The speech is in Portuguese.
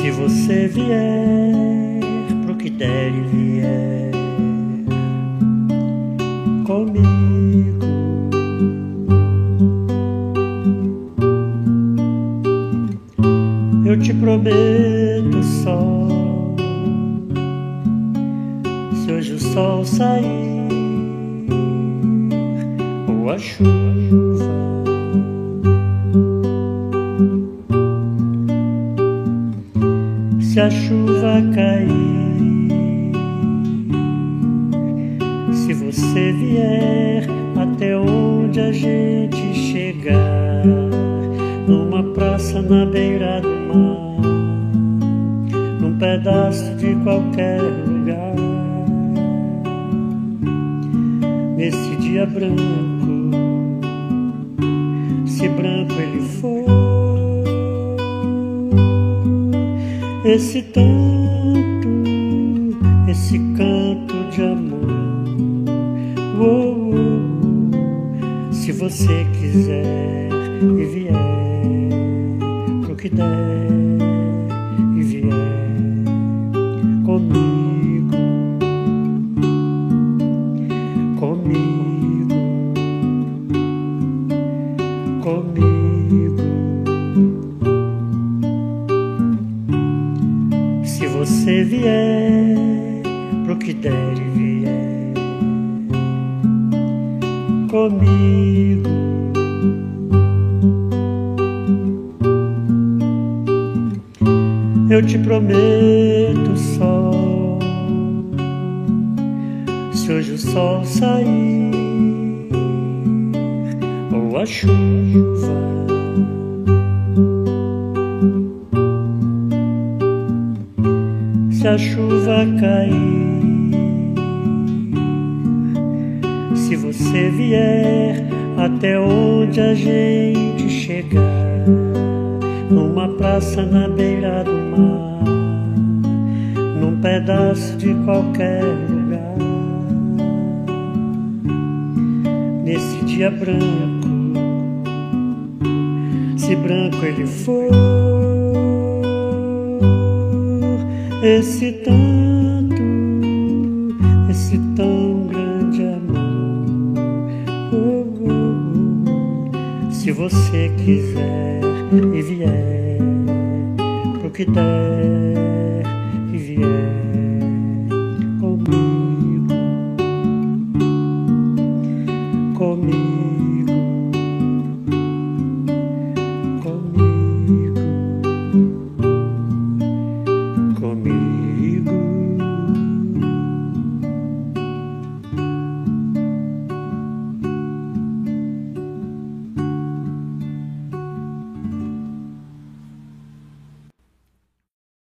Se você vier pro que der e vier comigo, eu te prometo sol. Se hoje o sol sair ou a chuva. Se a chuva cair, se você vier até onde a gente chegar, numa praça na beira do mar, num pedaço de qualquer lugar, nesse dia branco, esse tanto, esse canto de amor. Oh, oh, oh. Se você quiser e vier pro que der e vier comigo, comigo, comigo. Você vier pro que der e vier comigo, eu te prometo sol. Se hoje o sol sair ou a chuva. Se a chuva cair, se você vier até onde a gente chegar, numa praça na beira do mar, num pedaço de qualquer lugar, nesse dia branco, se branco ele for esse tanto, esse tão grande amor. Oh, oh, oh. Se você quiser e vier, pro que der e vier comigo, comigo.